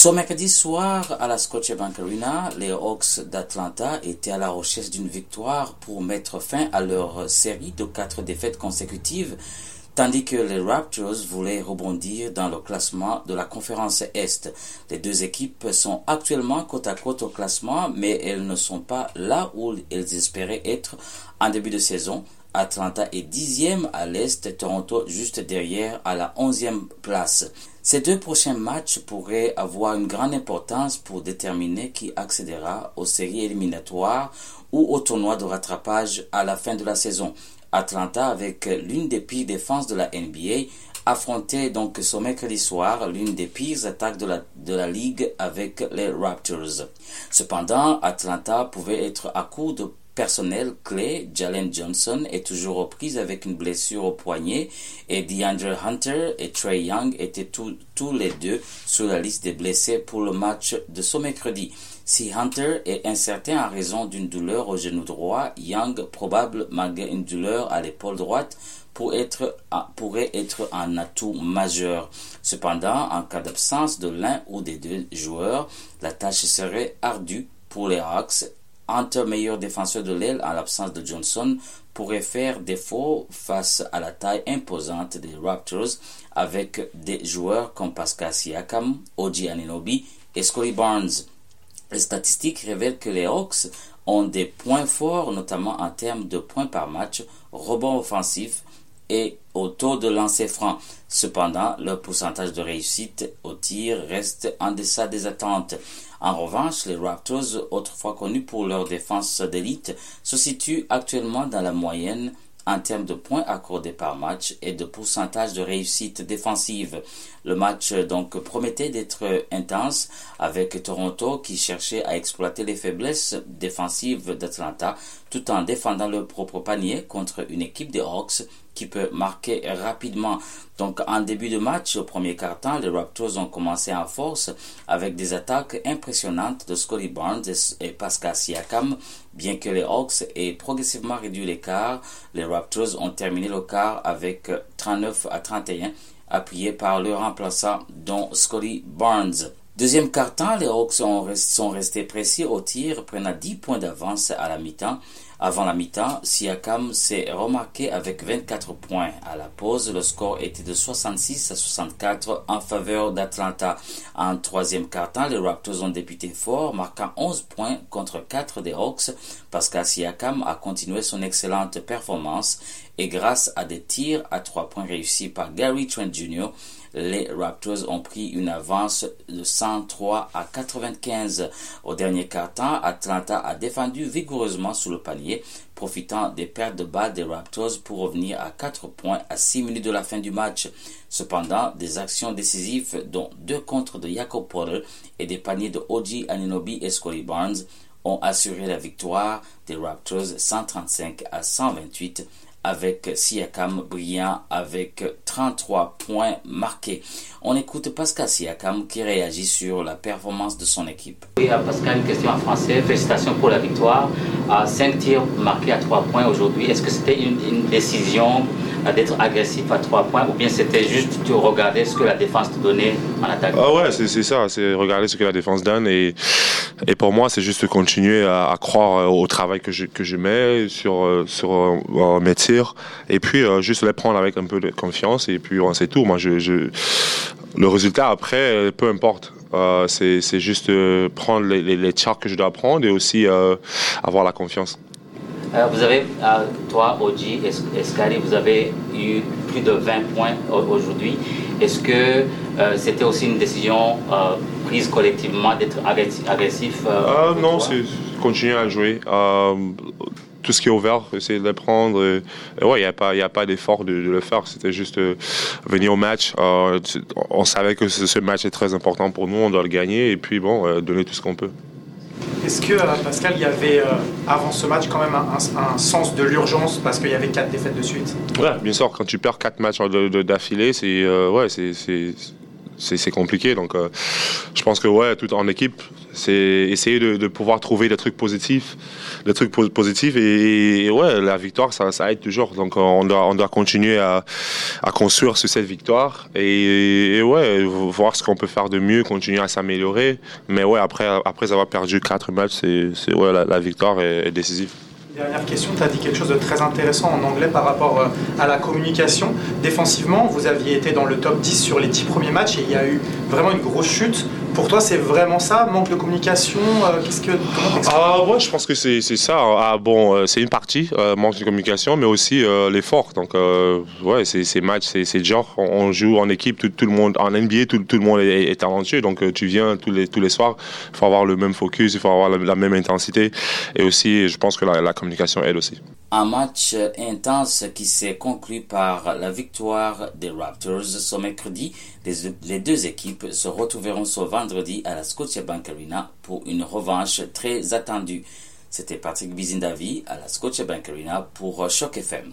Ce mercredi soir, à la Scotiabank Arena, les Hawks d'Atlanta étaient à la recherche d'une victoire pour mettre fin à leur série de quatre défaites consécutives, tandis que les Raptors voulaient rebondir dans le classement de la conférence Est. Les deux équipes sont actuellement côte à côte au classement, mais elles ne sont pas là où elles espéraient être en début de saison. Atlanta est dixième à l'Est, Toronto juste derrière à la onzième place. Ces deux prochains matchs pourraient avoir une grande importance pour déterminer qui accédera aux séries éliminatoires ou au tournoi de rattrapage à la fin de la saison. Atlanta, avec l'une des pires défenses de la NBA, affrontait donc ce mercredi soir l'une des pires attaques de la, de la ligue avec les Raptors. Cependant, Atlanta pouvait être à court de personnel clé, Jalen Johnson est toujours aux prises avec une blessure au poignet et DeAndre Hunter et Trey Young étaient tous, les deux sur la liste des blessés pour le match de ce mercredi. Si Hunter est incertain en raison d'une douleur au genou droit, Young, probable malgré une douleur à l'épaule droite, être, pourrait être un atout majeur. Cependant, en cas d'absence de l'un ou des deux joueurs, la tâche serait ardue pour les Hawks Hunter, meilleur défenseur de l'aile en l'absence de Johnson, pourrait faire défaut face à la taille imposante des Raptors avec des joueurs comme Pascal Siakam, Oji Aninobi et Scotty Barnes. Les statistiques révèlent que les Hawks ont des points forts, notamment en termes de points par match, rebonds offensifs et au taux de lancer franc. Cependant, leur pourcentage de réussite au tir reste en deçà des attentes. En revanche, les Raptors, autrefois connus pour leur défense d'élite, se situent actuellement dans la moyenne en termes de points accordés par match et de pourcentage de réussite défensive. Le match donc promettait d'être intense avec Toronto qui cherchait à exploiter les faiblesses défensives d'Atlanta tout en défendant leur propre panier contre une équipe des Hawks qui peut marquer rapidement. Donc en début de match, au premier quart-temps, les Raptors ont commencé en force avec des attaques impressionnantes de Scotty Barnes et Pascal Siakam. Bien que les Hawks aient progressivement réduit l'écart, les Raptors ont terminé le quart avec 39 à 31, appuyés par leur remplaçant, dont Scotty Barnes. Deuxième quart-temps, les Hawks sont restés précis au tir, prenant 10 points d'avance à la mi-temps. Avant la mi-temps, Siakam s'est remarqué avec 24 points. À la pause, le score était de 66 à 64 en faveur d'Atlanta. En troisième quart-temps, les Raptors ont débuté fort, marquant 11 points contre 4 des Hawks. Pascal Siakam a continué son excellente performance et grâce à des tirs à 3 points réussis par Gary Trent Jr., les Raptors ont pris une avance de 103 à 95. Au dernier quart-temps, Atlanta a défendu vigoureusement sous le panier, profitant des pertes de balles des Raptors pour revenir à 4 points à 6 minutes de la fin du match. Cependant, des actions décisives, dont deux contres de Jacob Porter et des paniers de Oji Aninobi et Scotty Barnes, ont assuré la victoire des Raptors 135 à 128 avec Siakam brillant avec 33 points marqués. On écoute Pascal Siakam qui réagit sur la performance de son équipe. Oui, Pascal, une question en français. Félicitations pour la victoire. À 5 tirs marqués à 3 points aujourd'hui. Est-ce que c'était une, décision d'être agressif à 3 points ou bien c'était juste de regarder ce que la défense te donnait en attaque? Ah ouais, c'est ça. C'est regarder ce que la défense donne et, et pour moi, c'est juste continuer à, croire au travail que je, que je mets sur, sur euh, mes tirs et puis euh, juste les prendre avec un peu de confiance et puis c'est tout. Moi, je, le résultat après, peu importe. Euh, c'est juste euh, prendre les, les, que je dois prendre et aussi euh, avoir la confiance. Vous avez, toi, Oji Escari, vous avez eu plus de 20 points aujourd'hui. Est-ce que c'était aussi une décision prise collectivement d'être agressif Non, c'est continuer à jouer tout ce qui est ouvert, essayer de le prendre. Et, ouais, il n'y a pas, y a pas d'effort de, le faire. C'était juste euh, venir au match. Euh, on savait que ce, match est très important pour nous, on doit le gagner et puis bon, euh, donner tout ce qu'on peut. Est-ce que, Pascal, il y avait avant ce match quand même un, sens de l'urgence parce qu'il y avait quatre défaites de suite? Ouais, bien sûr. Quand tu perds quatre matchs d'affilée, c'est ouais, c'est compliqué. Donc, je pense que ouais, tout en équipe, C'est essayer de, pouvoir trouver des trucs positifs, des trucs positifs et, ouais, la victoire, ça, aide toujours. Donc on doit, on doit continuer à, construire sur cette victoire et, ouais, voir ce qu'on peut faire de mieux, continuer à s'améliorer. Mais ouais, après, après avoir perdu quatre matchs, c'est ouais, la, victoire est décisive. Dernière question, tu as dit quelque chose de très intéressant en anglais par rapport euh, à la communication. Défensivement, vous aviez été dans le top 10 sur les 10 premiers matchs et il y a eu vraiment une grosse chute. Pour toi, c'est vraiment ça Manque de communication euh, Qu'est-ce que ah, ouais, je pense que c'est ça. Ah, bon, euh, c'est une partie, manque de communication, mais aussi l'effort. Donc, ouais, ces matchs, c'est genre, on joue en équipe, tout, le monde, en NBA, tout, le monde est, talentueux. Donc, tu viens tous les, tous les soirs, il faut avoir le même focus, il faut avoir la, même intensité. Et aussi, je pense que la, la communication aide aussi. Un match intense qui s'est conclu par la victoire des Raptors ce mercredi. Les, deux équipes se retrouveront ce vendredi à la Scotiabank Arena pour une revanche très attendue. C'était Patrick Bizindavi à la Scotiabank Arena pour Choc FM.